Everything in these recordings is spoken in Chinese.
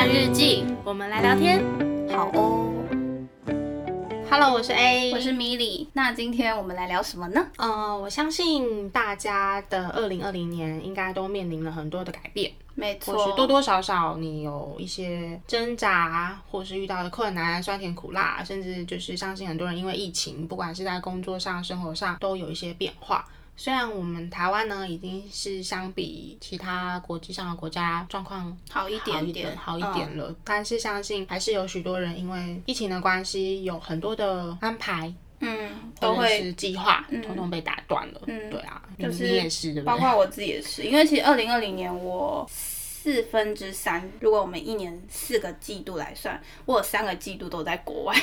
换日记，我们来聊天。好哦。Hello，我是 A，我是米莉。那今天我们来聊什么呢？呃，我相信大家的二零二零年应该都面临了很多的改变，没或是错，多多少少你有一些挣扎，或是遇到的困难、酸甜苦辣，甚至就是相信很多人因为疫情，不管是在工作上、生活上都有一些变化。虽然我们台湾呢，已经是相比其他国际上的国家状况好一好点点，好一嗯点了。但是相信还是有许多人因为疫情的关系，有很多的安排嗯，都会是计划，通通被打断了。嗯对啊，就是你你也是？包括我自己也是，因为其实二零二零年我四分之三，如果我们一年四个季度来算，我有三个季度都在国外。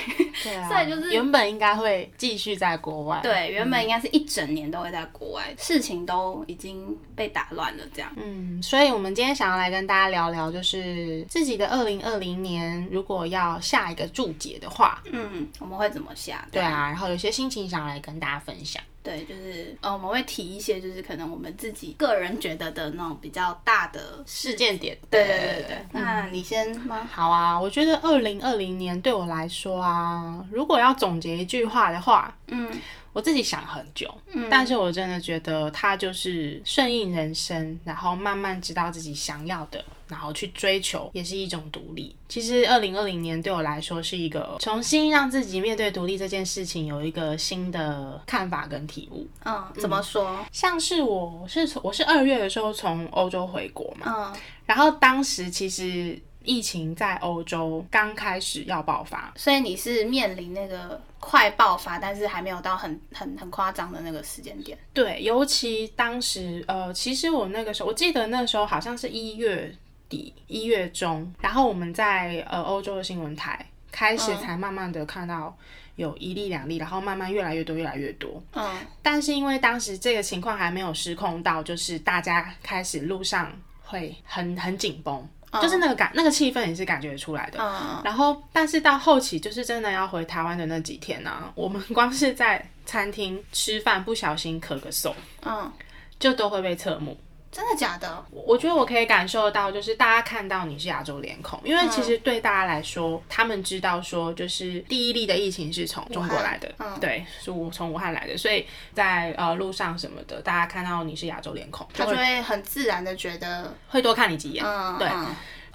对啊，所以就是原本应该会继续在国外。对，原本应该是一整年都会在国外，事情都已经被打乱了，这样。嗯，所以我们今天想要来跟大家聊聊，就是自己的二零二零年，如果要下一个注解的话，嗯，我们会怎么下？对啊，然后有些心情想来跟大家分享。对，就是呃，我们会提一些，就是可能我们自己个人觉得的那种比较大的事件点，对对对对。那你先吗？好啊，我觉得二零二零年对我来说啊，如果要总结一句话的话，嗯我自己想很久，嗯但是我真的觉得它就是顺应人生，然后慢慢知道自己想要的，然后去追求，也是一种独立。其实二零二零年对我来说是一个重新让自己面对独立这件事情有一个新的看法跟体悟。嗯，怎么说？像是我是从我是二月的时候从欧洲回国嘛，嗯，然后当时其实疫情在欧洲刚开始要爆发，所以你是面临那个快爆发，但是还没有到很很很夸张的那个时间点。对，尤其当时呃，其实我那个时候，我记得那时候好像是一月底、一月中，然后我们在呃欧洲的新闻台开始才慢慢的看到有一例两例，然后慢慢越来越多、越来越多。嗯但是因为当时这个情况还没有失控到，就是大家开始路上会很很紧绷，就是那个感那个气氛也是感觉出来的。嗯然后，但是到后期就是真的要回台湾的那几天呢、啊，我们 光是在餐厅吃饭不小心咳个嗽，嗯，就都会被侧目。真的假的？我觉得我可以感受到，就是大家看到你是亚洲脸孔，因为其实对大家来说，他们知道说，就是第一例的疫情是从中国来的，嗯对，是我从武汉来的，所以在呃路上什么的，大家看到你是亚洲脸孔，就他就会很自然的觉得，会多看你几眼。对，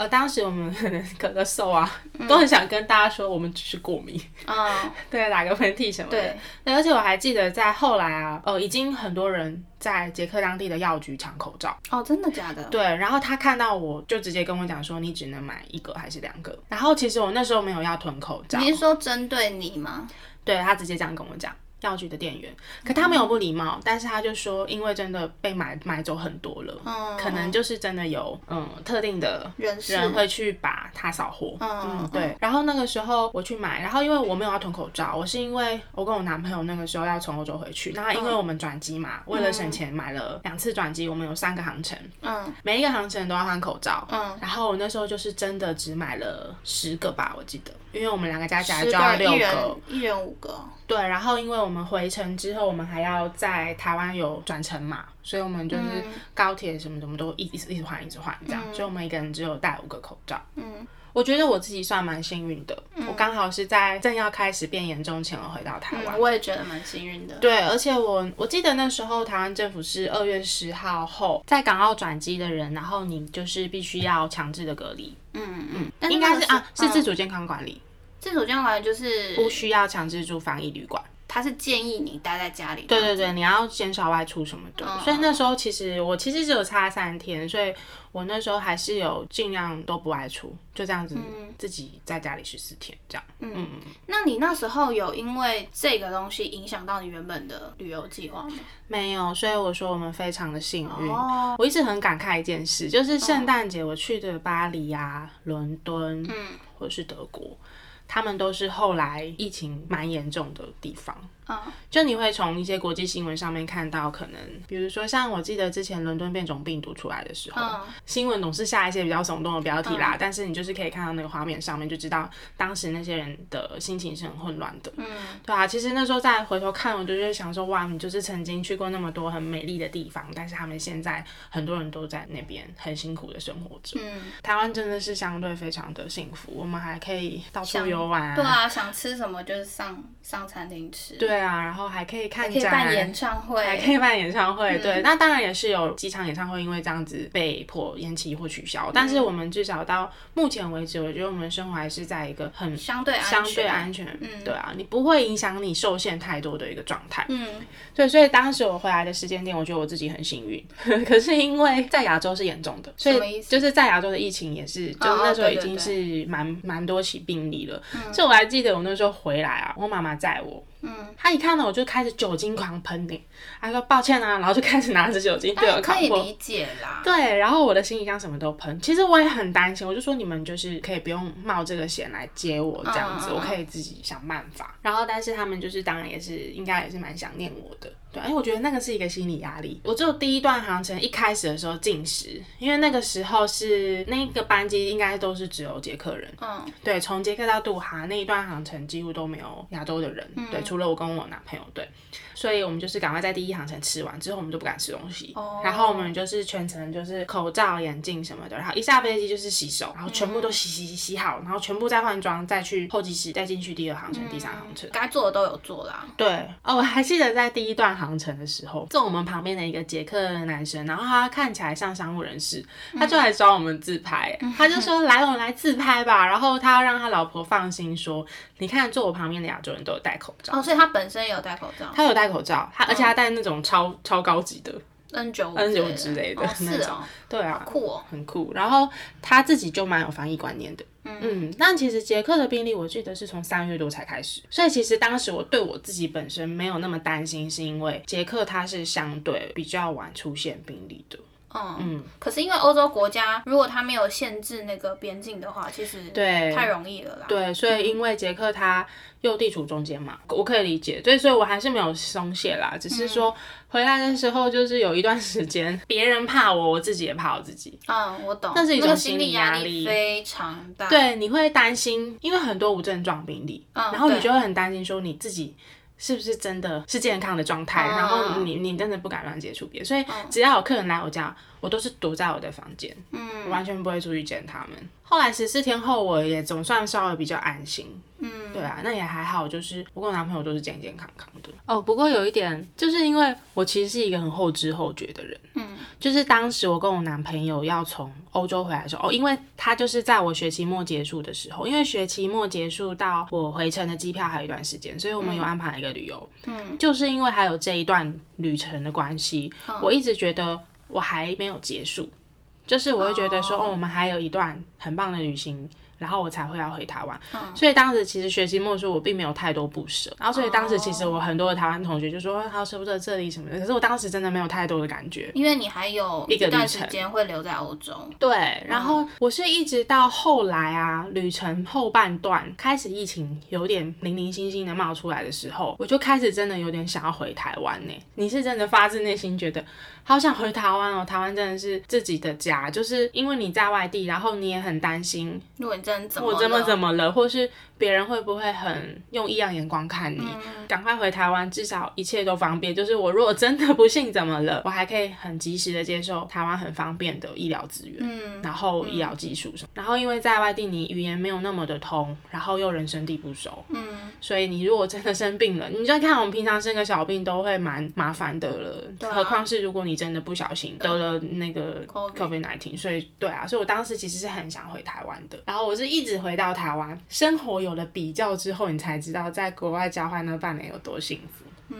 呃，当时我们可能咳个嗽啊，都很想跟大家说，我们只是过敏。嗯，对，打个喷嚏什么的。对，对，而且我还记得在后来啊，呃，已经很多人在捷克当地的药局抢口罩。哦，真的假的？对，然后他看到我就直接跟我讲说，你只能买一个还是两个？然后其实我那时候没有要囤口罩，你是说针对你吗？对他直接这样跟我讲。药局的店员，可他没有不礼貌，但是他就说，因为真的被买买走很多了，嗯，可能就是真的有嗯特定的人人会去把它扫货。嗯嗯，对。然后那个时候我去买，然后因为我没有要囤口罩，我是因为我跟我男朋友那个时候要从欧洲回去，那因为我们转机嘛，为了省钱买了两次转机，我们有三个航程，嗯。每一个航程都要换口罩。嗯，然后我那时候就是真的只买了十个吧，我记得，因为我们两个加起来就要六个一人。一人五个。对，然后因为我们回程之后，我们还要在台湾有转乘嘛，所以我们就是嗯高铁什么什么都一一直一直换一直换这样，所以我们一个人只有带五个口罩。嗯，我觉得我自己算蛮幸运的，我刚好是在正要开始变严重前，我回到台湾。嗯，我也觉得蛮幸运的。对，而且我我记得那时候台湾政府是二月十号后在港澳转机的人，然后你就是必须要强制的隔离，嗯嗯，但应该是啊是嗯自主健康管理，自主健康管理就是不需要强制住防疫旅馆。他是建议你待在家里。对对对，你要减少外出什么的。所以那时候其实我其实只有差三天，所以我那时候还是有尽量都不外出，就这样子自己在家里十四天这样。嗯，那你那时候有因为这个东西影响到你原本的旅游计划吗？没有，所以我说我们非常的幸运。哦，我一直很感慨一件事，就是圣诞节我去的巴黎啊、伦敦，嗯，或者是德国，他们都是后来疫情蛮严重的地方。嗯，就你会从一些国际新闻上面看到，可能比如说像我记得之前伦敦变种病毒出来的时候，嗯。新闻总是下一些比较耸动的标题啦，但是你就是可以看到那个画面上面就知道当时那些人的心情是很混乱的。嗯，对啊，其实那时候再回头看，我就会想说，哇，你就是曾经去过那么多很美丽的地方，但是他们现在很多人都在那边很辛苦的生活着。嗯，台湾真的是相对非常的幸福，我们还可以到处游玩，对啊，想吃什么就是上上餐厅吃，对啊，然后还可以看可以展，办演唱会，还可以办演唱会，嗯。对，那当然也是有几场演唱会因为这样子被迫延期或取消，但是嗯我们至少到目前为止，我觉得我们生活还是在一个很相对安相对全安全，嗯。对啊，你不会影响你受限太多的一个状态，嗯，对，所以当时我回来的时间点，我觉得我自己很幸运，可是因为在亚洲是严重的，所以就是在亚洲的疫情也是，就那时候已经对对。对是蛮蛮多起病例了，嗯。所以我还记得我那时候回来啊，我妈妈载我。嗯，她一看到我就开始酒精狂喷你，他说抱歉啊，然后就开始拿着酒精对我可扛过。以理解啦，对，然后我的行李箱什么都喷，其实我也很担心，我就说你们就是可以不用冒这个险来接我这样子，我可以自己想办法。然后，但是他们就是当然也是应该也是蛮想念我的，对，因为我觉得那个是一个心理压力。我只有第一段航程一开始的时候进食，因为那个时候是那个班机应该都是只有捷克人，嗯对，从捷克到杜哈那一段航程几乎都没有亚洲的人，对，除了我跟我男朋友，对，所以我们就是赶快在第一航程吃完之后，我们就不敢吃东西，哦。然后我们就是全程就是口罩、眼镜什么的，然后一下飞机就是洗手，然后全部都洗洗洗洗好，然后全部再换装，再去候机室，再进去第二航程、第三航程。该做的都有做啦，对哦，我还记得在第一段航程的时候，坐我们旁边的一个捷克男生，然后他看起来像商务人士，他就来找我们自拍，他就说来我们来自拍吧，然后他要让他老婆放心说，你看坐我旁边的亚洲人都有戴口罩，哦，所以他本身也有戴口罩。他有戴口罩，他而且他戴那种超超高级的，，N 九 N 九之类的哦那种哦，对啊，酷哦，很酷。然后他自己就蛮有防疫观念的。嗯，但其实捷克的病例我记得是从三月多才开始，所以其实当时我对我自己本身没有那么担心，是因为捷克它是相对比较晚出现病例的。嗯，可是因为欧洲国家如果他没有限制那个边境的话，其实对。太容易了啦，对，所以因为捷克它又地处中间嘛，我可以理解，对，所以我还是没有松懈啦，只是说回来的时候就是有一段时间，别人怕我，我自己也怕我自己。嗯，我懂，那是一种个心理压压力非常大，，对，你会担心，因为很多无症状病例，嗯然后你就会很担心说你自己。是不是真的是健康的状态？嗯然后你你真的不敢乱接触别人，所以只要有客人来我家，我都是躲在我的房间，嗯完全不会出去见他们。后来十四天后，我也总算稍微比较安心。嗯，对啊，那也还好，就是我跟我男朋友都是健健康康的。哦，不过有一点，就是因为我其实是一个很后知后觉的人，嗯，就是当时我跟我男朋友要从欧洲回来的时候，哦，因为他就是在我学期末结束的时候，因为学期末结束到我回程的机票还有一段时间，所以我们有安排了一个旅游，嗯，就是因为还有这一段旅程的关系，嗯。我一直觉得我还没有结束，就是我会觉得说，哦。哦，我们还有一段很棒的旅行。然后我才会要回台湾，嗯。所以当时其实学期末的时候我并没有太多不舍，然后所以当时其实我很多的台湾同学就说好舍不得这里什么的，可是我当时真的没有太多的感觉，因为你还有一个段时间会留在欧洲，对，然后我是一直到后来啊，旅程后半段开始疫情有点零零星星的冒出来的时候，我就开始真的有点想要回台湾呢。你是真的发自内心觉得好想回台湾哦，台湾真的是自己的家，就是因为你在外地，然后你也很担心如果你真的怎么我怎么怎么了，或是别人会不会很用异样眼光看你？嗯。赶快回台湾，至少一切都方便。就是我如果真的不幸怎么了，我还可以很及时的接受台湾很方便的医疗资源，嗯。然后医疗技术什么。然后因为在外地你语言没有那么的通，然后又人生地不熟，嗯。所以你如果真的生病了，你就看我们平常生个小病都会蛮麻烦的了，何况是如果你真的不小心得了那个 COVID COVID 1 9所以对啊，所以我当时其实是很想回台湾的。然后我是一直回到台湾，生活有有了比较之后，你才知道在国外交换那半年有多幸福。嗯，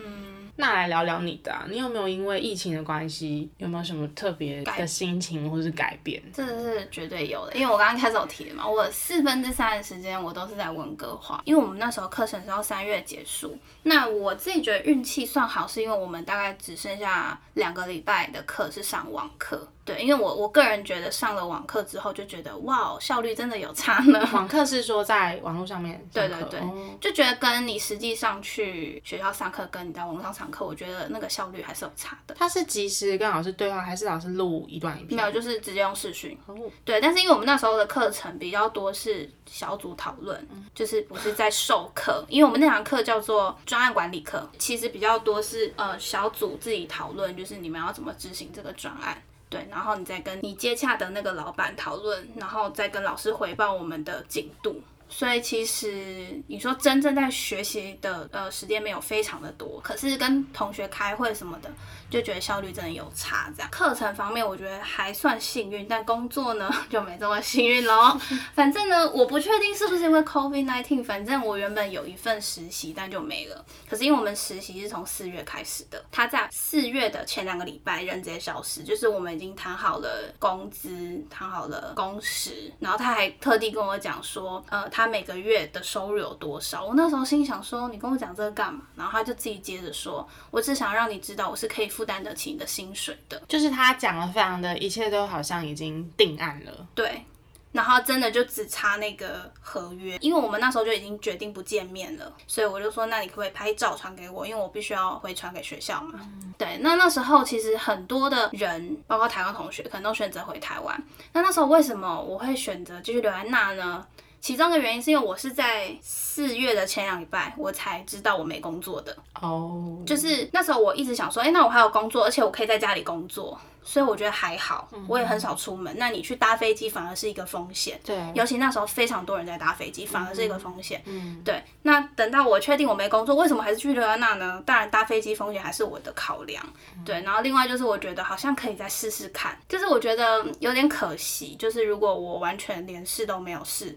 那来聊聊你的、啊，你有没有因为疫情的关系，有没有什么特别的心情或是改变？这个是绝对有的，因为我刚刚开始有提的嘛，我四分之三的时间我都是在温哥华，因为我们那时候课程是要三月结束。那我自己觉得运气算好，是因为我们大概只剩下两个礼拜的课是上网课。对，因为我我个人觉得上了网课之后，就觉得哇，效率真的有差呢。网课是说在网络上面上，对对对哦就觉得跟你实际上去学校上课，跟你在网络上上课，我觉得那个效率还是有差的。他是及时跟老师对话，还是老师录一段影片？没有，就是直接用视讯。哦对，但是因为我们那时候的课程比较多是小组讨论，就是不是在授课，因为我们那堂课叫做专案管理课，其实比较多是呃小组自己讨论，就是你们要怎么执行这个专案。对，然后你再跟你接洽的那个老板讨论，然后再跟老师回报我们的进度。所以其实你说真正在学习的呃时间没有非常的多，可是跟同学开会什么的，就觉得效率真的有差。这样课程方面我觉得还算幸运，但工作呢 就没这么幸运喽。反正呢，我不确定是不是因为 COVID nineteen，反正我原本有一份实习，但就没了。可是因为我们实习是从四月开始的，他在四月的前两个礼拜人直接消失，就是我们已经谈好了工资，谈好了工时，然后他还特地跟我讲说，呃，他每个月的收入有多少。我那时候心想说，你跟我讲这个干嘛？然后他就自己接着说，我只想让你知道我是可以负担得起你的薪水的。就是他讲的非常的，一切都好像已经定案了。对，然后真的就只差那个合约，因为我们那时候就已经决定不见面了，所以我就说，那你可不可以拍照传给我？因为我必须要回传给学校嘛。对，那那时候其实很多的人，包括台湾同学，可能都选择回台湾。那那时候为什么我会选择继续留在那呢？其中的原因是因为我是在四月的前两礼拜，我才知道我没工作的。哦，就是那时候我一直想说，哎、那我还有工作，而且我可以在家里工作，所以我觉得还好。我也很少出门，那你去搭飞机反而是一个风险。对，尤其那时候非常多人在搭飞机，反而是一个风险。嗯，对，那等到我确定我没工作，为什么还是去留在那呢？当然搭飞机风险还是我的考量。对，然后另外就是我觉得好像可以再试试看，就是我觉得有点可惜，就是如果我完全连试都没有试。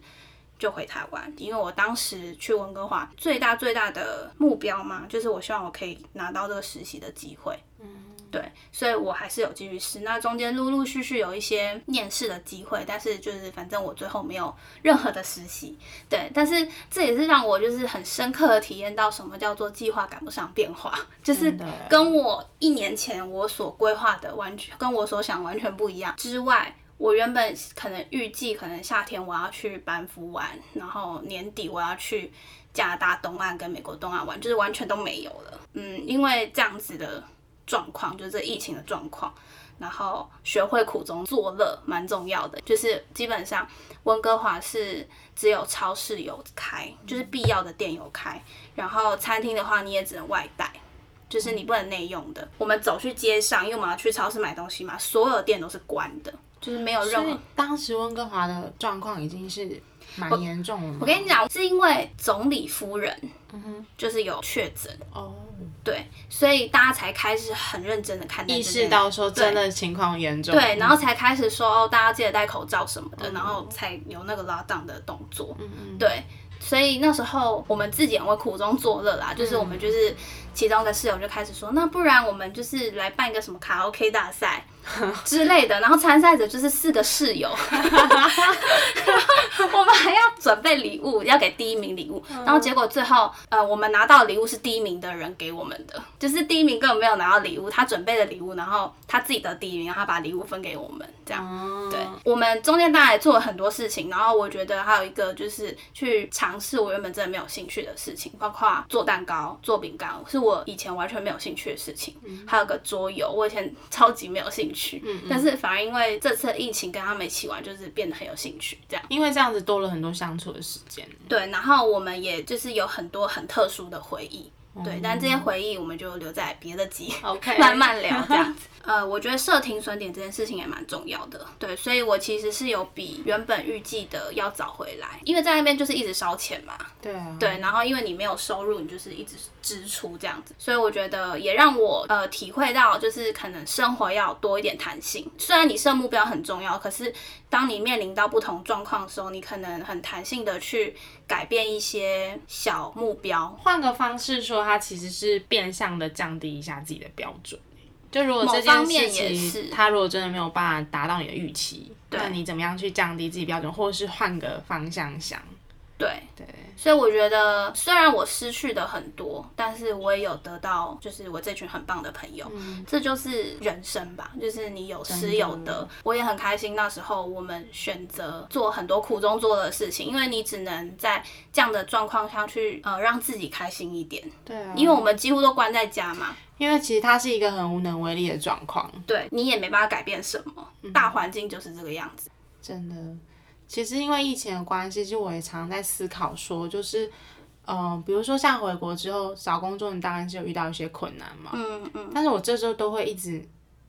就回台湾，因为我当时去温哥华最大最大的目标嘛，就是我希望我可以拿到这个实习的机会。嗯对，所以我还是有继续试。那中间陆陆续续有一些面试的机会，但是就是反正我最后没有任何的实习。对，但是这也是让我就是很深刻的体验到什么叫做计划赶不上变化，就是跟我一年前我所规划的完全跟我所想完全不一样之外。我原本可能预计，可能夏天我要去班夫玩，然后年底我要去加拿大东岸跟美国东岸玩，就是完全都没有了。嗯，因为这样子的状况，就是这疫情的状况，然后学会苦中作乐蛮重要的。就是基本上温哥华是只有超市有开，就是必要的店有开，然后餐厅的话你也只能外带。就是你不能内用的。我们走去街上，因为我们要去超市买东西嘛，所有店都是关的，就是没有任何当时温哥华的状况已经是蛮严重了吗。我跟你讲，是因为总理夫人，嗯哼。就是有确诊，哦，对，所以大家才开始很认真的看待意识到说真的情况严重。对，然后才开始说哦，大家记得戴口罩什么的，然后才有那个拉档的动作。嗯嗯对，所以那时候我们自己也会苦中作乐啦，就是我们就是其中的室友就开始说，那不然我们就是来办一个什么卡拉 OK 大赛 之类的，然后参赛者就是四个室友，我们还要准备礼物，要给第一名礼物，然后结果最后呃，我们拿到礼物是第一名的人给我们的，就是第一名根本没有拿到礼物，他准备的礼物，然后他自己得第一名，然后他把礼物分给我们，这样。哦，对，我们中间当然也做了很多事情，然后我觉得还有一个就是去尝试我原本真的没有兴趣的事情，包括做蛋糕、做饼干，是我以前完全没有兴趣的事情。还有个桌游，我以前超级没有兴趣，但是反而因为这次疫情跟他们一起玩，就是变得很有兴趣，这样。因为这样子多了很多相处的时间。对，然后我们也就是有很多很特殊的回忆。对，但这些回忆我们就留在别的集 OK 慢慢聊这样子。呃，我觉得设停损点这件事情也蛮重要的。对，所以我其实是有比原本预计的要早回来，因为在那边就是一直烧钱嘛。对啊，对，然后因为你没有收入，你就是一直支出这样子，所以我觉得也让我呃体会到，就是可能生活要多一点弹性。虽然你设目标很重要，可是当你面临到不同状况的时候，你可能很弹性的去改变一些小目标。换个方式说，它其实是变相的降低一下自己的标准。就如果这方件事情是，它如果真的没有办法达到你的预期，那你怎么样去降低自己标准，或者是换个方向想？对，对，所以我觉得虽然我失去的很多，但是我也有得到，就是我这群很棒的朋友，这就是人生吧，就是你有失有得。我也很开心，那时候我们选择做很多苦中作乐的事情，因为你只能在这样的状况下去呃让自己开心一点，对啊，因为我们几乎都关在家嘛，因为其实它是一个很无能为力的状况，对你也没办法改变什么，大环境就是这个样子。真的。其实因为疫情的关系，其实我也常在思考说，就是，嗯、比如说像回国之后找工作，你当然是有遇到一些困难嘛，嗯嗯，但是我这时候都会一直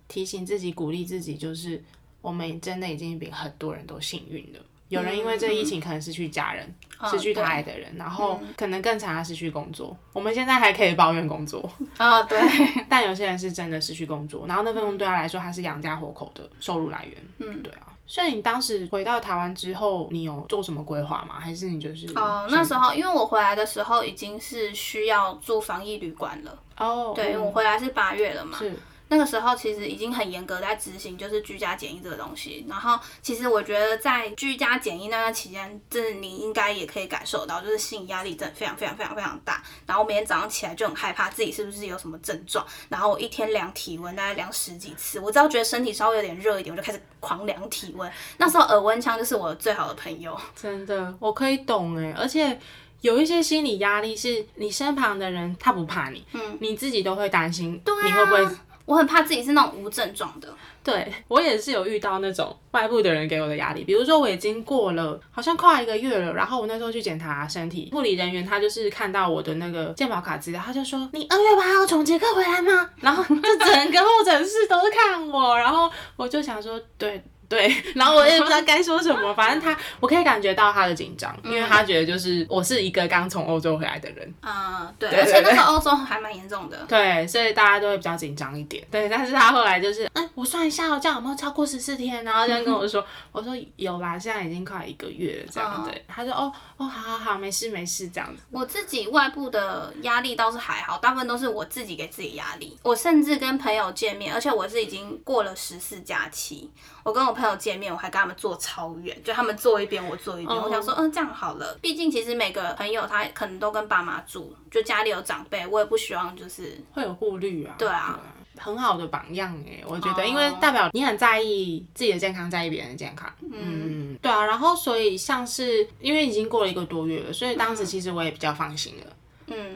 提醒自己、鼓励自己，就是我们真的已经比很多人都幸运了。有人因为这疫情可能失去家人，失去他爱的人，然后可能更惨，他失去工作。我们现在还可以抱怨工作，啊、对，但有些人是真的失去工作，然后那份工作对他来说，他是养家活口的收入来源。嗯，对啊。所以你当时回到台湾之后，你有做什么规划吗？还是你就是哦、那时候因为我回来的时候已经是需要住防疫旅馆了。哦，对，嗯我回来是八月了嘛，是那个时候其实已经很严格在执行，就是居家检疫这个东西。然后其实我觉得在居家检疫那段期间，这你应该也可以感受到，就是心理压力真的非常非常非常非常大。然后我每天早上起来就很害怕自己是不是有什么症状，然后我一天量体温大概量十几次，我只要觉得身体稍微有点热一点，我就开始狂量体温。那时候耳温枪就是我最好的朋友。真的，我可以懂哎，而且。有一些心理压力是你身旁的人他不怕你，嗯，你自己都会担心，你会不会我很怕自己是那种无症状的，对我也是有遇到那种外部的人给我的压力，比如说我已经过了好像快一个月了，然后我那时候去检查身体，护理人员他就是看到我的那个健保卡资料，他就说你二月八号从捷克回来吗？然后就整个候诊室都是看我，然后我就想说对。对，然后我也不知道该说什么，反正他，我可以感觉到他的紧张，因为他觉得就是我是一个刚从欧洲回来的人，嗯，对，而且那个欧洲还蛮严重的。对，所以大家都会比较紧张一点。对，但是他后来就是，哎、我算一下哦，这样有没有超过十四天？然后这样跟我说，我说有啦，现在已经快一个月了，这样、嗯对。他说，哦哦，好好好，没事没事，这样子。我自己外部的压力倒是还好，大部分都是我自己给自己压力。我甚至跟朋友见面，而且我是已经过了十四假期，我跟我朋友见面，我还跟他们坐超远，就他们坐一边，我坐一边。哦我想说，嗯，这样好了。毕竟其实每个朋友他可能都跟爸妈住，就家里有长辈，我也不希望就是会有顾虑啊。对啊很好的榜样哎，我觉得，哦因为代表你很在意自己的健康，在意别人的健康。嗯，对啊。然后，所以像是因为已经过了一个多月了，所以当时其实我也比较放心了。嗯，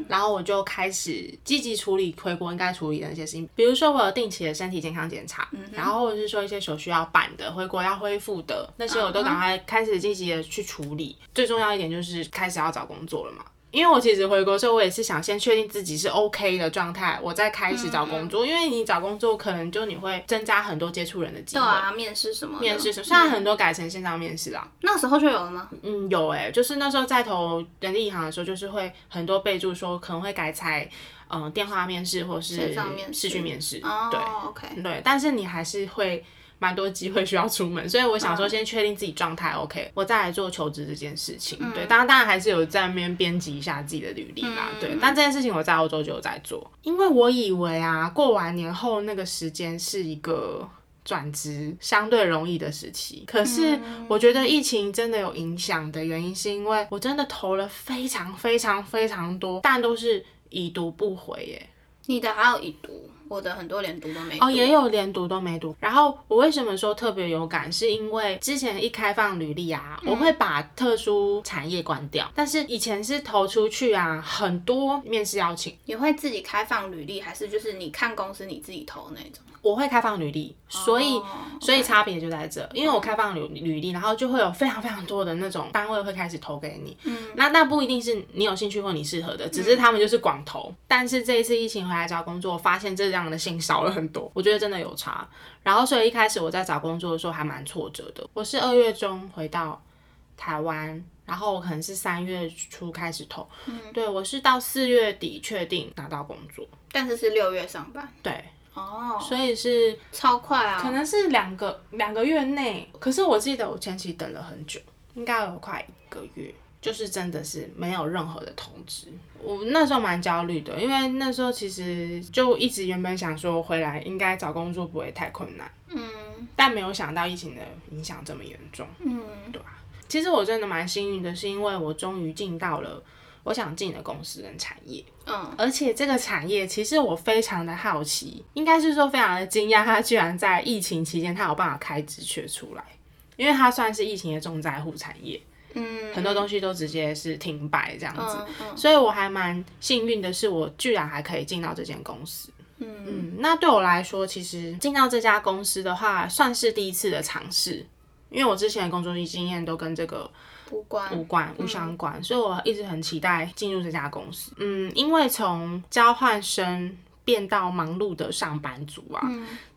然后我就开始积极处理回国应该处理的那些事情，比如说我有定期的身体健康检查，然后或者是说一些手续要办的、回国要恢复的那些，我都赶快开始积极的去处理。最重要一点就是开始要找工作了嘛。因为我其实回国的时候，我也是想先确定自己是 OK 的状态，我再开始找工作。因为你找工作，可能就你会增加很多接触人的机会。对啊，面试什么？面试什么，现在很多改成线上面试啦。那时候就有了吗？嗯，有哎、就是那时候在投人力银行的时候，就是会很多备注说可能会改采嗯、呃电话面试或是线上面试视讯面试，哦对，OK，对，但是你还是会蛮多机会需要出门，所以我想嗯说先确定自己状态 OK，我再来做求职这件事情。嗯对，当然当然还是有在那边编辑一下自己的履历啦，嗯对，但这件事情我在欧洲就有在做，因为我以为啊过完年后那个时间是一个。转职相对容易的时期，可是嗯我觉得疫情真的有影响的原因，是因为我真的投了非常非常非常多，但都是已读不回耶。你的还有已读，我的很多连读都没读。哦，也有连读都没读。然后我为什么说特别有感，是因为之前一开放履历啊，我会把特殊产业关掉，但是以前是投出去啊，很多面试邀请，你会自己开放履历，还是就是你看公司你自己投那种？我会开放履历，所以。哦所以差别就在这，因为我开放履履历，然后就会有非常非常多的那种单位会开始投给你。嗯，那那不一定是你有兴趣或你适合的，只是他们就是广投。但是这一次疫情回来来找工作，发现这样的信少了很多，我觉得真的有差。然后所以一开始我在找工作的时候还蛮挫折的。我是二月中回到台湾，然后我可能是三月初开始投，对我是到四月底确定拿到工作，但是是六月上班。对，哦，所以是超快啊！可能是两个两个月内，可是我记得我前期等了很久，应该有快一个月，就是真的是没有任何的通知。我那时候蛮焦虑的，因为那时候其实就一直原本想说回来应该找工作不会太困难，嗯但没有想到疫情的影响这么严重，嗯对吧、其实我真的蛮幸运的，是因为我终于进到了我想进的公司跟产业。嗯，而且这个产业其实我非常的好奇，应该是说非常的惊讶，它居然在疫情期间它有办法开职缺出来，因为它算是疫情的重灾户产业，嗯很多东西都直接是停摆这样子，嗯嗯所以我还蛮幸运的是，我居然还可以进到这间公司。嗯嗯，那对我来说，其实进到这家公司的话，算是第一次的尝试，因为我之前的工作经验都跟这个无关无关、无相关，所以我一直很期待进入这家公司。嗯，因为从交换生变到忙碌的上班族啊，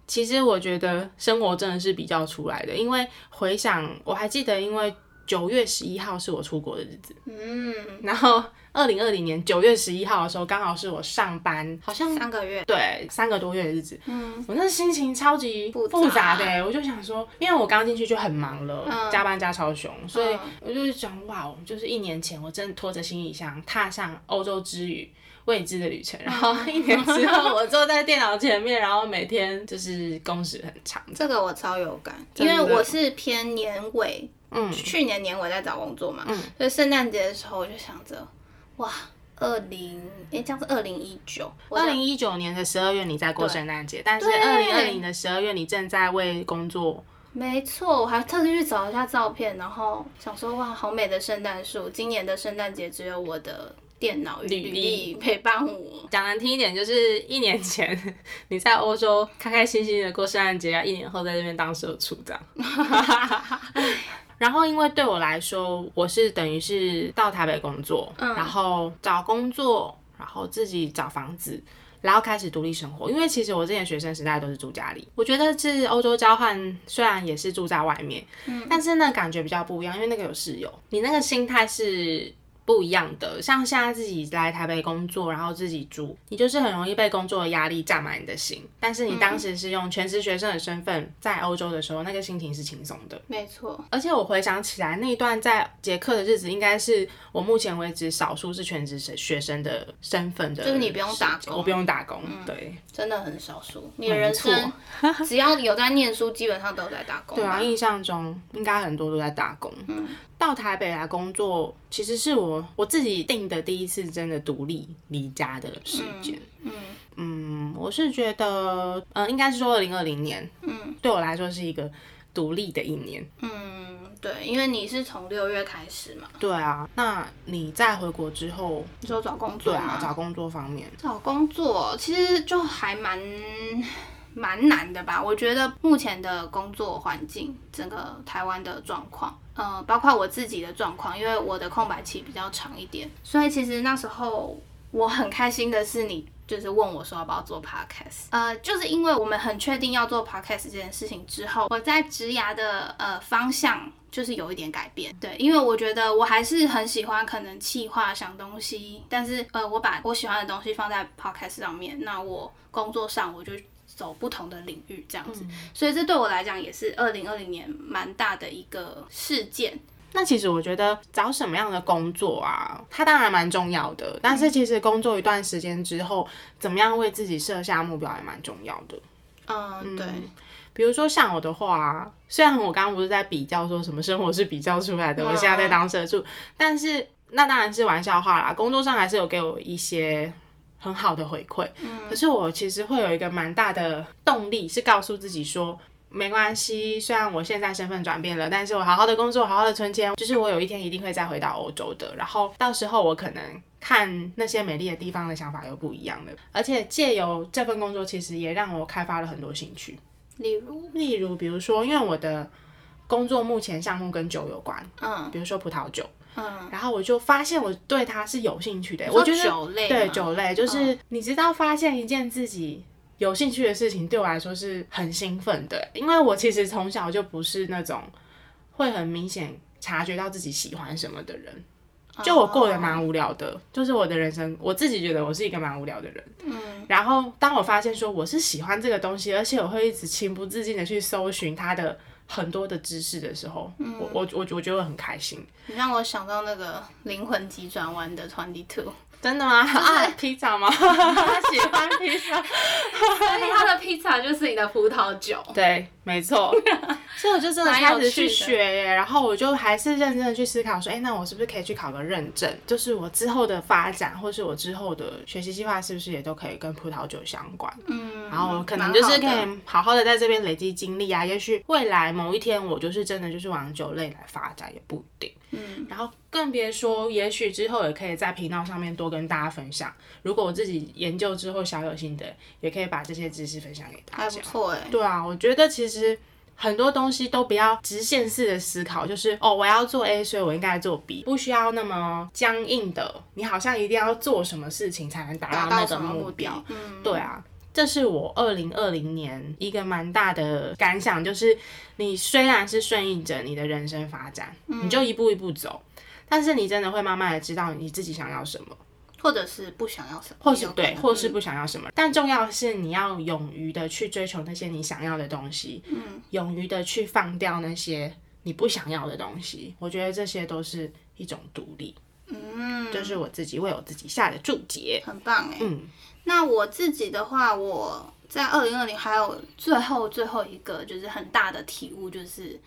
其实我觉得生活真的是比较出来的。因为回想，我还记得，因为九月十一号是我出国的日子，嗯，然后二零二零年九月十一号的时候，刚好是我上班，好像三个月，对三个多月的日子，嗯我那心情超级复杂的欸，我就想说，因为我刚进去就很忙了，嗯加班加超雄，所以嗯我就想，哇，哦就是一年前我真的拖着行李箱踏上欧洲之旅。未知的旅程，然后一年之后，我坐在电脑前面，然后每天就是工时很长。这个我超有感，因为我是偏年尾，嗯去年年尾在找工作嘛，嗯所以圣诞节的时候我就想着，哇，二零，哎，这样是二零一九，二零一九年的十二月你在过圣诞节，但是对二零二零的十二月你正在为工作。没错，我还特地去找一下照片，然后想说哇，好美的圣诞树。今年的圣诞节只有我的电脑与履历陪伴我。讲难听一点，就是一年前你在欧洲开开心心的过圣诞节，一年后在这边当社畜这样。然后，因为对我来说，我是等于是到台北工作，然后找工作，然后自己找房子，然后开始独立生活。因为其实我之前学生时代都是住家里，我觉得是欧洲交换，虽然也是住在外面，但是那感觉比较不一样，因为那个有室友，你那个心态是不一样的。像现在自己来台北工作，然后自己住，你就是很容易被工作的压力占满你的心。但是你当时是用全职学生的身份在欧洲的时候，那个心情是轻松的。没错，而且我回想起来，那一段在捷克的日子，应该是我目前为止少数是全职学生的身份的，就是你不用打工我不用打工，对。真的很少数。你的人生 只要有在念书，基本上都有在打工。对啊，，印象中应该很多都在打工。到台北来工作，其实是我我自己定的第一次真的独立离家的时间。嗯嗯，我是觉得，嗯、应该是说二零二零年，嗯对我来说是一个独立的一年。嗯，对，因为你是从六月开始嘛，对啊，那你在回国之后，你说找工作对啊，，找工作方面，找工作其实就还蛮蛮难的吧？我觉得目前的工作环境，整个台湾的状况，呃，包括我自己的状况，因为我的空白期比较长一点，所以其实那时候我很开心的是你。就是问我说要不要做 podcast，呃，就是因为我们很确定要做 podcast 这件事情之后，我在职涯的呃方向就是有一点改变，对，因为我觉得我还是很喜欢可能企划想东西，但是呃，我把我喜欢的东西放在 podcast 上面，那我工作上我就走不同的领域这样子，所以这对我来讲也是二零二零年蛮大的一个事件。那其实我觉得找什么样的工作啊，它当然蛮重要的，但是其实工作一段时间之后，怎么样为自己设下目标也蛮重要的。嗯，对，比如说像我的话，虽然我刚刚不是在比较说什么生活是比较出来的，我现在在当社畜，但是那当然是玩笑话啦。工作上还是有给我一些很好的回馈，可是我其实会有一个蛮大的动力，是告诉自己说。没关系，虽然我现在身份转变了，但是我好好的工作，好好的存钱，就是我有一天一定会再回到欧洲的。然后到时候我可能看那些美丽的地方的想法又不一样了。而且借由这份工作，其实也让我开发了很多兴趣。例如，例如，比如说，因为我的工作目前项目跟酒有关，嗯比如说葡萄酒，嗯，然后我就发现我对它是有兴趣的。我觉得酒类，对酒类，就是你知道，发现一件自己有兴趣的事情，对我来说是很兴奋的，因为我其实从小就不是那种会很明显察觉到自己喜欢什么的人。就我过得蛮无聊的，就是我的人生，我自己觉得我是一个蛮无聊的人。嗯，然后当我发现说我是喜欢这个东西，而且我会一直情不自禁的去搜寻它的很多的知识的时候，我我我我觉得很开心。你让我想到那个灵魂急转弯的 Twenty Two。真的吗？啊，披萨吗？他喜欢披萨，所以他的披萨就是你的葡萄酒。对，没错。所以我就真的开始去学耶，然后我就还是认真的去思考说，哎，那我是不是可以去考个认证？就是我之后的发展，或是我之后的学习计划，是不是也都可以跟葡萄酒相关？嗯，然后可能就是可以好好的在这边累积经历啊。也许未来某一天，我就是真的就是往酒类来发展，也不一定。嗯，然后更别说，也许之后也可以在频道上面多跟大家分享。如果我自己研究之后小有心得，也可以把这些知识分享给大家。还不错哎。对啊，我觉得其实很多东西都不要直线式的思考，就是哦，我要做 A，所以我应该做 B，不需要那么僵硬的。你好像一定要做什么事情才能达到那个目标？嗯，对啊。这是我二零二零年一个蛮大的感想，就是你虽然是顺应着你的人生发展，你就一步一步走，但是你真的会慢慢的知道你自己想要什么，或者是不想要什么，或是对，或是不想要什么。但重要的是你要勇于的去追求那些你想要的东西，嗯，勇于的去放掉那些你不想要的东西。我觉得这些都是一种独立，嗯，这是我自己为我自己下的注解，很棒哎，嗯。那我自己的话，我在二零二零还有最后最后一个就是很大的体悟，就是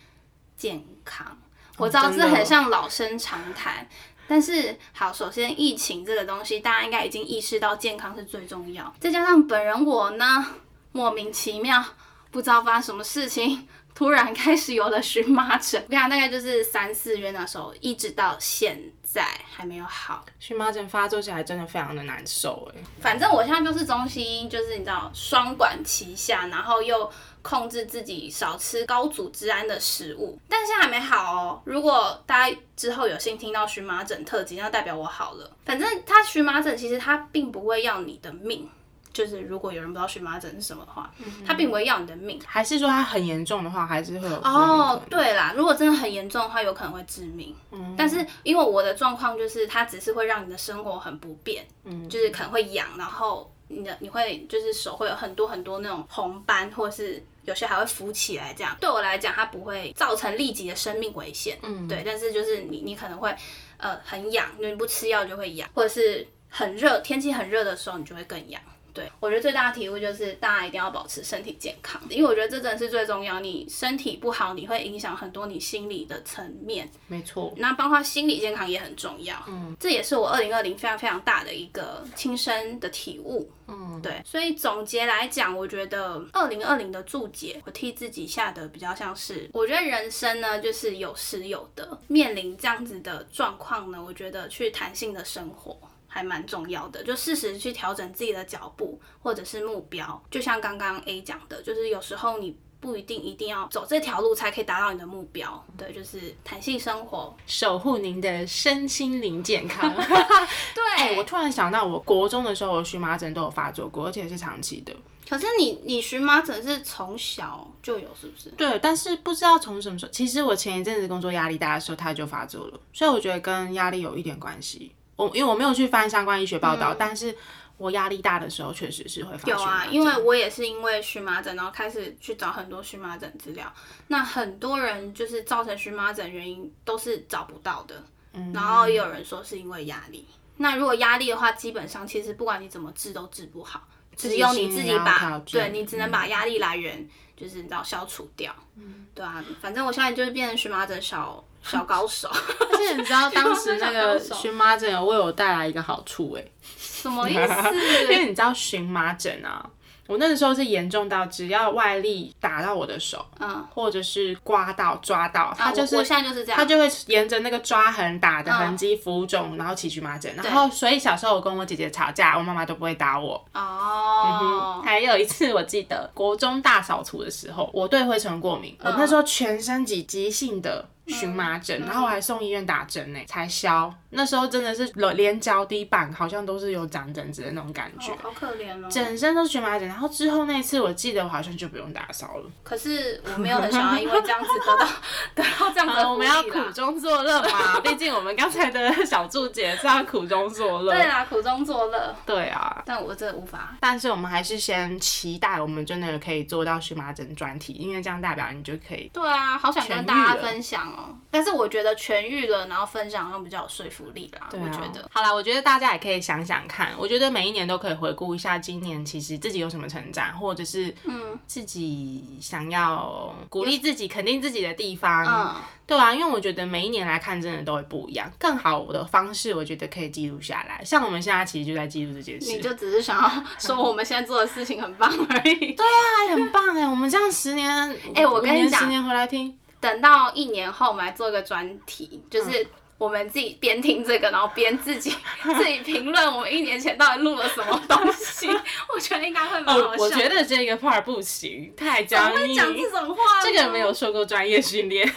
健康。我知道这很像老生常谈，但是好，首先疫情这个东西，大家应该已经意识到健康是最重要。再加上本人我呢，莫名其妙不知道发生什么事情。突然开始有了荨麻疹，我看大概就是三四月那时候，一直到现在还没有好。荨麻疹发作起来真的非常的难受哎。反正我现在就是中西医，就是你知道双管齐下，然后又控制自己少吃高组织胺的食物，但现在还没好哦。如果大家之后有幸听到荨麻疹特辑，那代表我好了。反正它荨麻疹其实它并不会要你的命。就是如果有人不知道荨麻疹是什么的话，它并不会要你的命。还是说它很严重的话，还是会有哦。对啦，如果真的很严重的话，有可能会致命。嗯，但是因为我的状况就是它只是会让你的生活很不便，嗯，就是可能会痒，然后你的你会就是手会有很多很多那种红斑，或是有些还会浮起来这样。对我来讲，它不会造成立即的生命危险。嗯，对，但是就是你你可能会呃很痒，你不吃药就会痒，或者是很热，天气很热的时候你就会更痒。对，我觉得最大的体悟就是大家一定要保持身体健康，因为我觉得这真的是最重要。你身体不好，你会影响很多你心理的层面。没错，那包括心理健康也很重要。嗯，这也是我二零二零非常非常大的一个亲身的体悟。嗯，对，所以总结来讲，我觉得二零二零的注解，我替自己下的比较像是，我觉得人生呢就是有失有得，面临这样子的状况呢，我觉得去弹性的生活。还蛮重要的，就适时去调整自己的脚步或者是目标。就像刚刚 A 讲的，就是有时候你不一定一定要走这条路才可以达到你的目标。对，就是弹性生活，守护您的身心灵健康。对，我突然想到，我国中的时候荨麻疹都有发作过，而且是长期的。可是你你荨麻疹是从小就有是不是？对，但是不知道从什么时候。其实我前一阵子工作压力大的时候，它就发作了，所以我觉得跟压力有一点关系。我因为我没有去翻相关医学报道，但是我压力大的时候确实是会发有啊，因为我也是因为荨麻疹，然后开始去找很多荨麻疹资料。那很多人就是造成荨麻疹原因都是找不到的，嗯然后也有人说是因为压力。那如果压力的话，基本上其实不管你怎么治都治不好，只有你自己把对你只能把压力来源就是你知道消除掉，嗯对啊，反正我现在就是变成荨麻疹小。小高手，而且你知道当时那个荨麻疹有为我带来一个好处哎，什么意思？因为你知道荨麻疹啊。我那个时候是严重到只要外力打到我的手，嗯，或者是刮到、抓到，它就是，我现在就是这样，它就会沿着那个抓痕打的痕迹浮肿，然后起荨麻疹。然后，所以小时候我跟我姐姐吵架，我妈妈都不会打我。哦，还有一次我记得国中大扫除的时候，我对灰尘过敏，我那时候全身几急性的荨麻疹，然后我还送医院打针呢，才消。那时候真的是连脚底板好像都是有长疹子的那种感觉，好可怜哦。整身都是荨麻疹，然后之后那次我记得我好像就不用打扫了。可是我没有很想要因为这样子得到 得到这样的我们要苦中作乐嘛，毕竟我们刚才的小祝姐是要苦中作乐。对啊，苦中作乐。对啊，但我真的无法。但是我们还是先期待我们真的可以做到荨麻疹专题，因为这样代表你就可以。对啊，好想跟大家分享哦。但是我觉得痊愈了，然后分享又比较有说服力啦。对啊。好啦，我觉得大家也可以想想看。我觉得每一年都可以回顾一下今年其实自己有什么成长，或者是嗯自己想要鼓励自己、肯定自己的地方。嗯，对啊，因为我觉得每一年来看真的都会不一样。更好的方式，我觉得可以记录下来。像我们现在其实就在记录这件事。你就只是想要说我们现在做的事情很棒而已。对啊，很棒哎！我们这样十年，哎，我跟你讲，十年回来听，等到一年后我们来做一个专题，就是。我们自己边听这个，然后边自己 自己评论我们一年前到底录了什么东西，我觉得应该会蛮好笑。我觉得这个 part 不行，太僵硬。讲这种话，这个没有受过专业训练。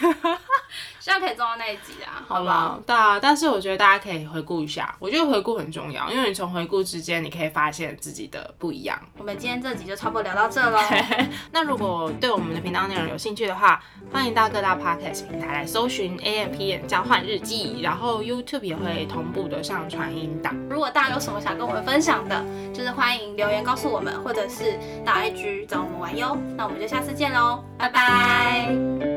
希望可以做到那一集啊，好吧？对啊，但是我觉得大家可以回顾一下，我觉得回顾很重要，因为你从回顾之间，你可以发现自己的不一样。我们今天这集就差不多聊到这喽。那如果对我们的频道内容有兴趣的话，欢迎到各大 podcast 平台来搜寻 A M P N 交换日记，然后 YouTube 也会同步的上传音档。如果大家有什么想跟我们分享的，就是欢迎留言告诉我们，或者是到 IG 找我们玩哟。那我们就下次见喽，拜拜。